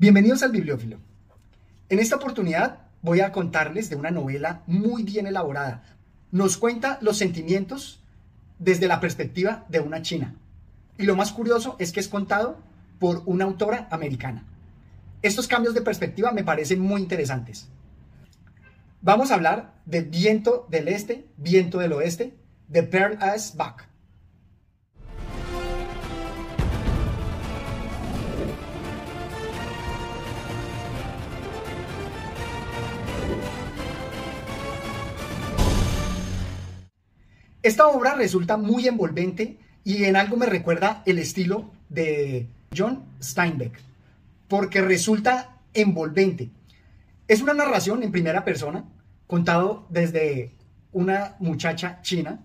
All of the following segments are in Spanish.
Bienvenidos al Bibliófilo. En esta oportunidad voy a contarles de una novela muy bien elaborada. Nos cuenta los sentimientos desde la perspectiva de una china. Y lo más curioso es que es contado por una autora americana. Estos cambios de perspectiva me parecen muy interesantes. Vamos a hablar de Viento del Este, Viento del Oeste, de Pearl S. Buck. Esta obra resulta muy envolvente y en algo me recuerda el estilo de John Steinbeck, porque resulta envolvente. Es una narración en primera persona, contado desde una muchacha china.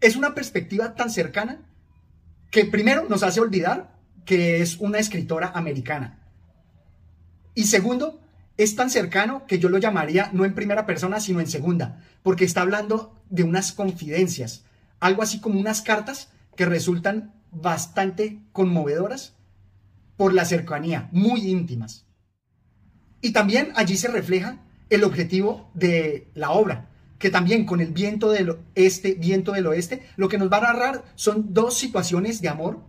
Es una perspectiva tan cercana que primero nos hace olvidar que es una escritora americana. Y segundo, es tan cercano que yo lo llamaría no en primera persona, sino en segunda, porque está hablando de unas confidencias, algo así como unas cartas que resultan bastante conmovedoras por la cercanía, muy íntimas. Y también allí se refleja el objetivo de la obra, que también con el viento del este, viento del oeste, lo que nos va a narrar son dos situaciones de amor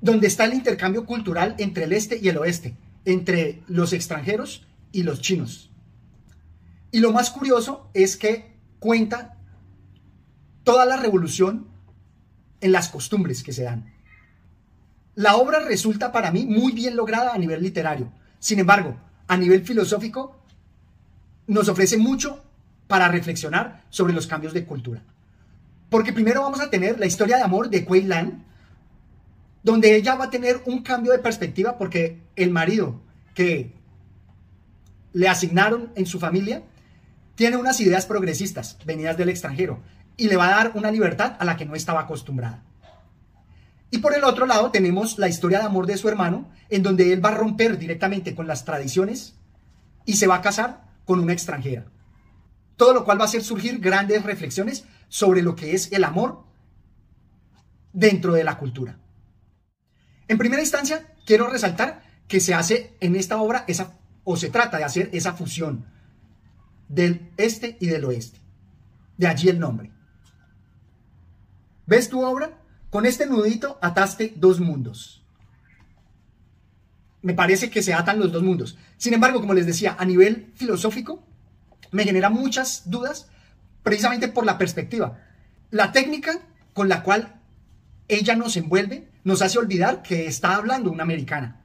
donde está el intercambio cultural entre el este y el oeste, entre los extranjeros y los chinos. Y lo más curioso es que cuenta toda la revolución en las costumbres que se dan. La obra resulta para mí muy bien lograda a nivel literario. Sin embargo, a nivel filosófico, nos ofrece mucho para reflexionar sobre los cambios de cultura. Porque primero vamos a tener la historia de amor de Kuei Lan, donde ella va a tener un cambio de perspectiva porque el marido que le asignaron en su familia tiene unas ideas progresistas venidas del extranjero y le va a dar una libertad a la que no estaba acostumbrada. Y por el otro lado tenemos la historia de amor de su hermano, en donde él va a romper directamente con las tradiciones y se va a casar con una extranjera. Todo lo cual va a hacer surgir grandes reflexiones sobre lo que es el amor dentro de la cultura. En primera instancia, quiero resaltar que se hace en esta obra esa, o se trata de hacer esa fusión del este y del oeste. De allí el nombre. ¿Ves tu obra? Con este nudito ataste dos mundos. Me parece que se atan los dos mundos. Sin embargo, como les decía, a nivel filosófico, me genera muchas dudas precisamente por la perspectiva. La técnica con la cual ella nos envuelve nos hace olvidar que está hablando una americana,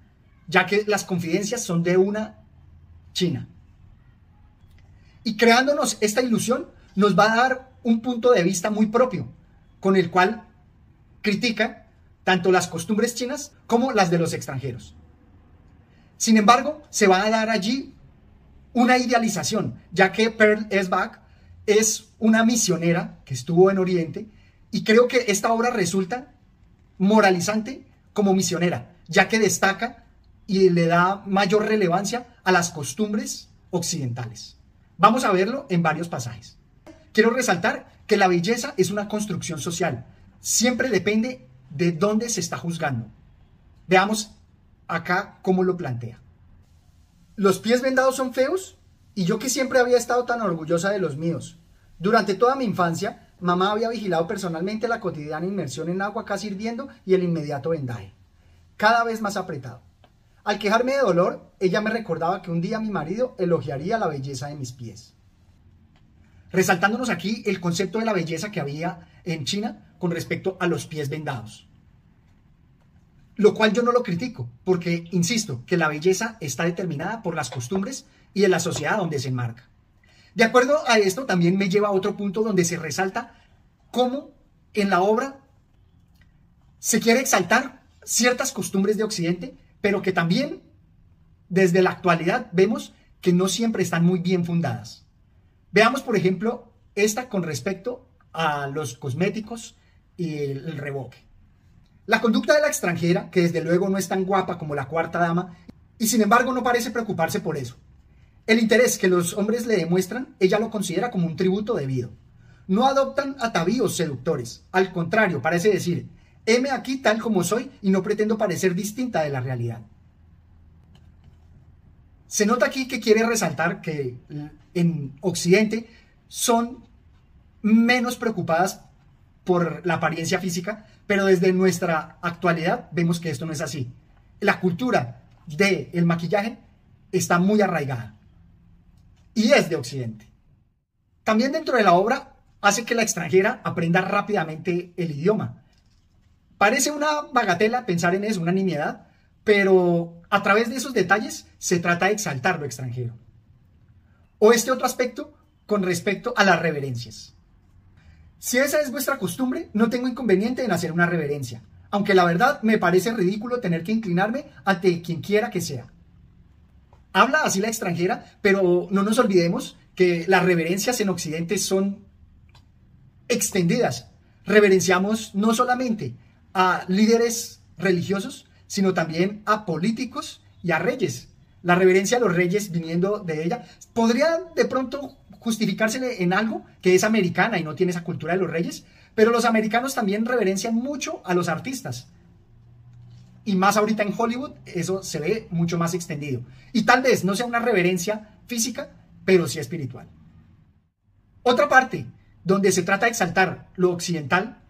ya que las confidencias son de una china. Y creándonos esta ilusión, nos va a dar un punto de vista muy propio, con el cual critica tanto las costumbres chinas como las de los extranjeros. Sin embargo, se va a dar allí una idealización, ya que Pearl Esbach es una misionera que estuvo en Oriente y creo que esta obra resulta moralizante como misionera, ya que destaca y le da mayor relevancia a las costumbres occidentales. Vamos a verlo en varios pasajes. Quiero resaltar que la belleza es una construcción social. Siempre depende de dónde se está juzgando. Veamos acá cómo lo plantea. Los pies vendados son feos y yo que siempre había estado tan orgullosa de los míos. Durante toda mi infancia Mamá había vigilado personalmente la cotidiana inmersión en agua casi hirviendo y el inmediato vendaje, cada vez más apretado. Al quejarme de dolor, ella me recordaba que un día mi marido elogiaría la belleza de mis pies. Resaltándonos aquí el concepto de la belleza que había en China con respecto a los pies vendados. Lo cual yo no lo critico, porque insisto que la belleza está determinada por las costumbres y en la sociedad donde se enmarca. De acuerdo a esto, también me lleva a otro punto donde se resalta cómo en la obra se quiere exaltar ciertas costumbres de Occidente, pero que también desde la actualidad vemos que no siempre están muy bien fundadas. Veamos, por ejemplo, esta con respecto a los cosméticos y el, revoque. La conducta de la extranjera, que desde luego no es tan guapa como la cuarta dama, y sin embargo no parece preocuparse por eso. El interés que los hombres le demuestran, ella lo considera como un tributo debido. No adoptan atavíos seductores, al contrario, parece decir, heme aquí tal como soy y no pretendo parecer distinta de la realidad. Se nota aquí que quiere resaltar que en Occidente son menos preocupadas por la apariencia física, pero desde nuestra actualidad vemos que esto no es así. La cultura del maquillaje está muy arraigada y es de Occidente. También dentro de la obra hace que la extranjera aprenda rápidamente el idioma. Parece una bagatela pensar en eso, una nimiedad, pero a través de esos detalles se trata de exaltar lo extranjero. O este otro aspecto con respecto a las reverencias. Si esa es vuestra costumbre, no tengo inconveniente en hacer una reverencia, aunque la verdad me parece ridículo tener que inclinarme ante quien quiera que sea. Habla así la extranjera, pero no nos olvidemos que las reverencias en Occidente son extendidas. Reverenciamos no solamente a líderes religiosos, sino también a políticos y a reyes. La reverencia a los reyes viniendo de ella podría de pronto justificársele en algo que es americana y no tiene esa cultura de los reyes, pero los americanos también reverencian mucho a los artistas. Y más ahorita en Hollywood, eso se ve mucho más extendido. Y tal vez no sea una reverencia física, pero sí espiritual. Otra parte donde se trata de exaltar lo occidental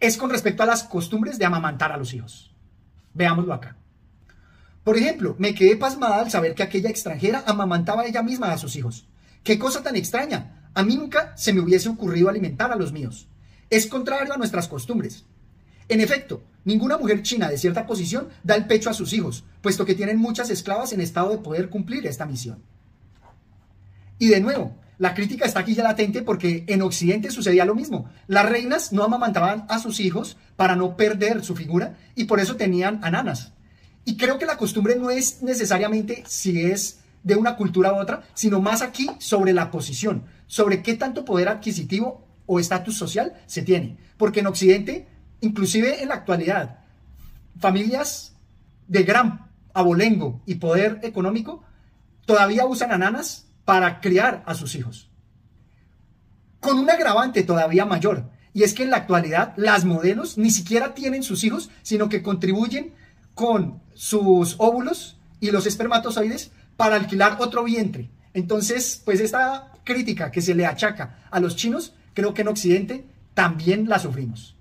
es con respecto a las costumbres de amamantar a los hijos. Veámoslo acá. Por ejemplo, me quedé pasmada al saber que aquella extranjera amamantaba ella misma a sus hijos. Qué cosa tan extraña. A mí nunca se me hubiese ocurrido alimentar a los míos. Es contrario a nuestras costumbres. En efecto, ninguna mujer china de cierta posición da el pecho a sus hijos, puesto que tienen muchas esclavas en estado de poder cumplir esta misión. Y de nuevo, la crítica está aquí ya latente porque en Occidente sucedía lo mismo. Las reinas no amamantaban a sus hijos para no perder su figura y por eso tenían ananas. Y creo que la costumbre no es necesariamente si es de una cultura u otra, sino más aquí sobre la posición, sobre qué tanto poder adquisitivo o estatus social se tiene. Porque en Occidente, inclusive en la actualidad, familias de gran abolengo y poder económico todavía usan ananas para criar a sus hijos. Con un agravante todavía mayor, y es que en la actualidad las modelos ni siquiera tienen sus hijos, sino que contribuyen con sus óvulos y los espermatozoides para alquilar otro vientre. Entonces, pues esta crítica que se le achaca a los chinos, creo que en Occidente también la sufrimos.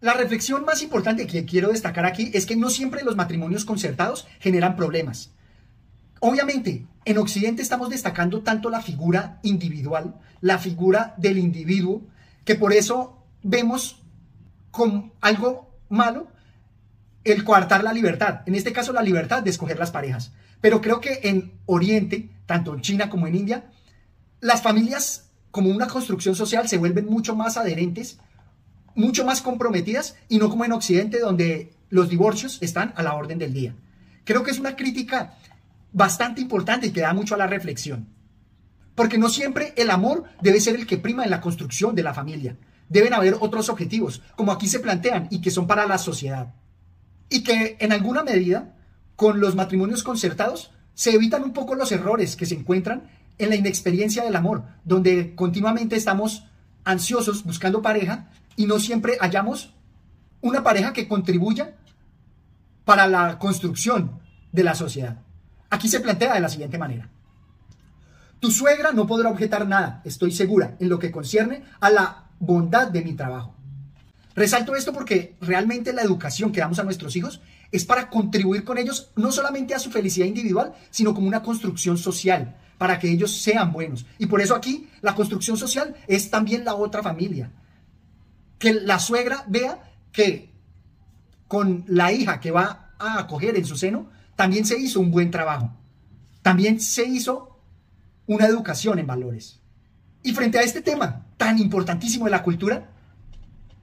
La reflexión más importante que quiero destacar aquí es que no siempre los matrimonios concertados generan problemas. Obviamente, en Occidente estamos destacando tanto la figura individual, la figura del individuo, que por eso vemos como algo malo el coartar la libertad, en este caso la libertad de escoger las parejas. Pero creo que en Oriente, tanto en China como en India, las familias como una construcción social se vuelven mucho más adherentes, mucho más comprometidas y no como en Occidente donde los divorcios están a la orden del día. Creo que es una crítica bastante importante y que da mucho a la reflexión. Porque no siempre el amor debe ser el que prima en la construcción de la familia. Deben haber otros objetivos, como aquí se plantean y que son para la sociedad. Y que en alguna medida con los matrimonios concertados se evitan un poco los errores que se encuentran en la inexperiencia del amor, donde continuamente estamos ansiosos buscando pareja y no siempre hallamos una pareja que contribuya para la construcción de la sociedad. Aquí se plantea de la siguiente manera. Tu suegra no podrá objetar nada, estoy segura, en lo que concierne a la bondad de mi trabajo. Resalto esto porque realmente la educación que damos a nuestros hijos es para contribuir con ellos no solamente a su felicidad individual, sino como una construcción social, para que ellos sean buenos. Y por eso aquí la construcción social es también la otra familia. Que la suegra vea que con la hija que va a acoger en su seno, también se hizo un buen trabajo. También se hizo una educación en valores. Y frente a este tema tan importantísimo de la cultura,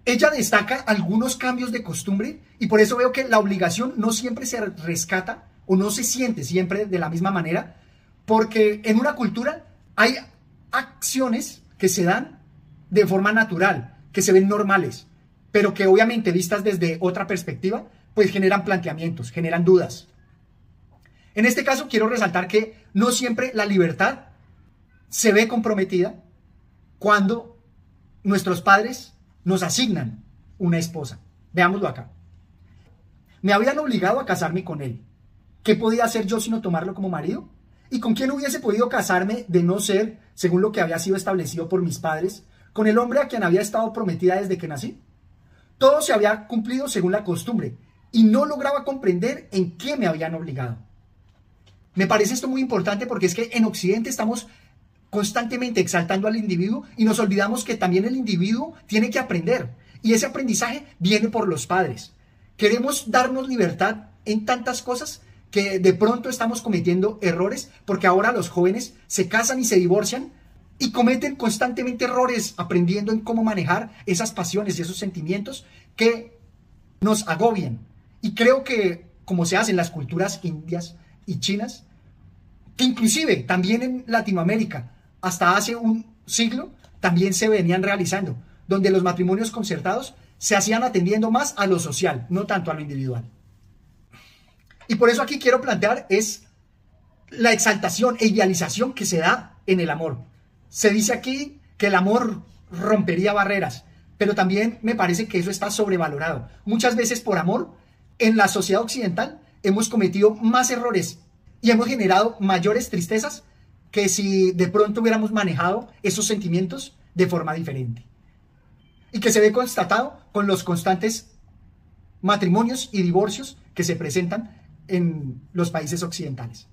ella destaca algunos cambios de costumbre y por eso veo que la obligación no siempre se rescata o no se siente siempre de la misma manera, porque en una cultura hay acciones que se dan de forma natural, que se ven normales, pero que obviamente vistas desde otra perspectiva, pues generan planteamientos, generan dudas. En este caso quiero resaltar que no siempre la libertad se ve comprometida cuando nuestros padres nos asignan una esposa. Veámoslo acá. Me habían obligado a casarme con él. ¿qué podía hacer yo sino tomarlo como marido? ¿Y con quién hubiese podido casarme de no ser, según lo que había sido establecido por mis padres, con el hombre a quien había estado prometida desde que nací? Todo se había cumplido según la costumbre y no lograba comprender en qué me habían obligado. Me parece esto muy importante porque es que en Occidente estamos constantemente exaltando al individuo y nos olvidamos que también el individuo tiene que aprender. Y ese aprendizaje viene por los padres. Queremos darnos libertad en tantas cosas que de pronto estamos cometiendo errores porque ahora los jóvenes se casan y se divorcian y cometen constantemente errores aprendiendo en cómo manejar esas pasiones y esos sentimientos que nos agobian. Y creo que como se hace en las culturas indias y chinas, que inclusive también en Latinoamérica, hasta hace un siglo, también se venían realizando, donde los matrimonios concertados se hacían atendiendo más a lo social, no tanto a lo individual. Y por eso aquí quiero plantear es la exaltación e idealización que se da en el amor. Se dice aquí que el amor rompería barreras, pero también me parece que eso está sobrevalorado. Muchas veces por amor, en la sociedad occidental hemos cometido más errores y hemos generado mayores tristezas que si de pronto hubiéramos manejado esos sentimientos de forma diferente. Y que se ve constatado con los constantes matrimonios y divorcios que se presentan en los países occidentales.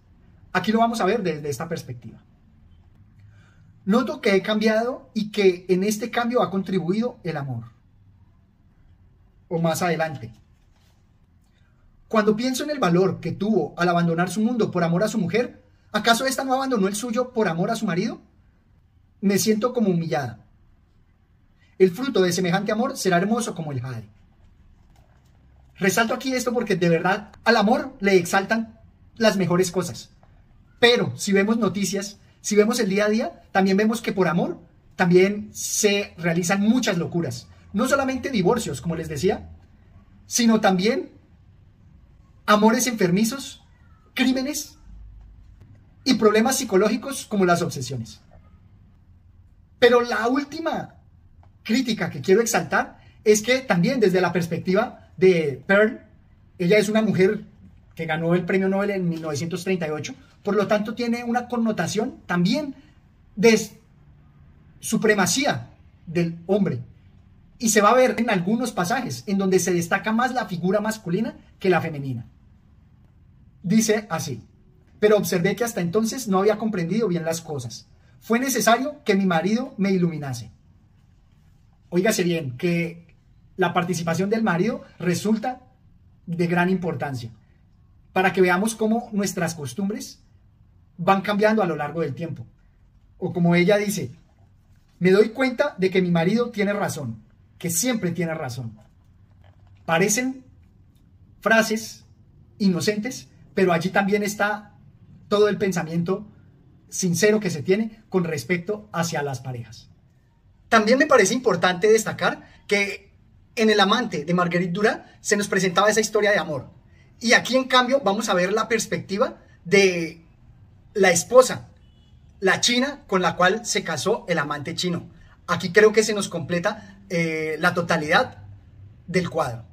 Aquí lo vamos a ver desde esta perspectiva. Noto que he cambiado y que en este cambio ha contribuido el amor. O más adelante. Cuando pienso en el valor que tuvo al abandonar su mundo por amor a su mujer, ¿acaso esta no abandonó el suyo por amor a su marido? Me siento como humillada. El fruto de semejante amor será hermoso como el jade. Resalto aquí esto porque de verdad al amor le exaltan las mejores cosas. Pero si vemos noticias, si vemos el día a día, también vemos que por amor también se realizan muchas locuras. No solamente divorcios, como les decía, sino también amores enfermizos, crímenes y problemas psicológicos como las obsesiones. Pero la última crítica que quiero exaltar es que también desde la perspectiva de Pearl. Ella es una mujer que ganó el premio Nobel en 1938, por lo tanto tiene una connotación también de supremacía del hombre. Y se va a ver en algunos pasajes en donde se destaca más la figura masculina que la femenina. Dice así, pero observé que hasta entonces no había comprendido bien las cosas. Fue necesario que mi marido me iluminase. Óigase bien, que la participación del marido resulta de gran importancia para que veamos cómo nuestras costumbres van cambiando a lo largo del tiempo. O como ella dice, me doy cuenta de que mi marido tiene razón, que siempre tiene razón. Parecen frases inocentes, pero allí también está todo el pensamiento sincero que se tiene con respecto hacia las parejas. También me parece importante destacar que en El amante de Marguerite Duras se nos presentaba esa historia de amor. Y aquí, en cambio, vamos a ver la perspectiva de la esposa, la china con la cual se casó el amante chino. Aquí creo que se nos completa eh, la totalidad del cuadro.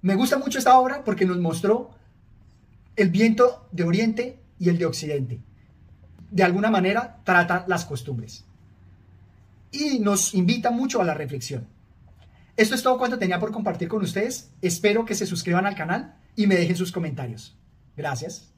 Me gusta mucho esta obra porque nos mostró el viento de Oriente y el de Occidente. De alguna manera trata las costumbres. Y nos invita mucho a la reflexión. Esto es todo cuanto tenía por compartir con ustedes. Espero que se suscriban al canal y me dejen sus comentarios. Gracias.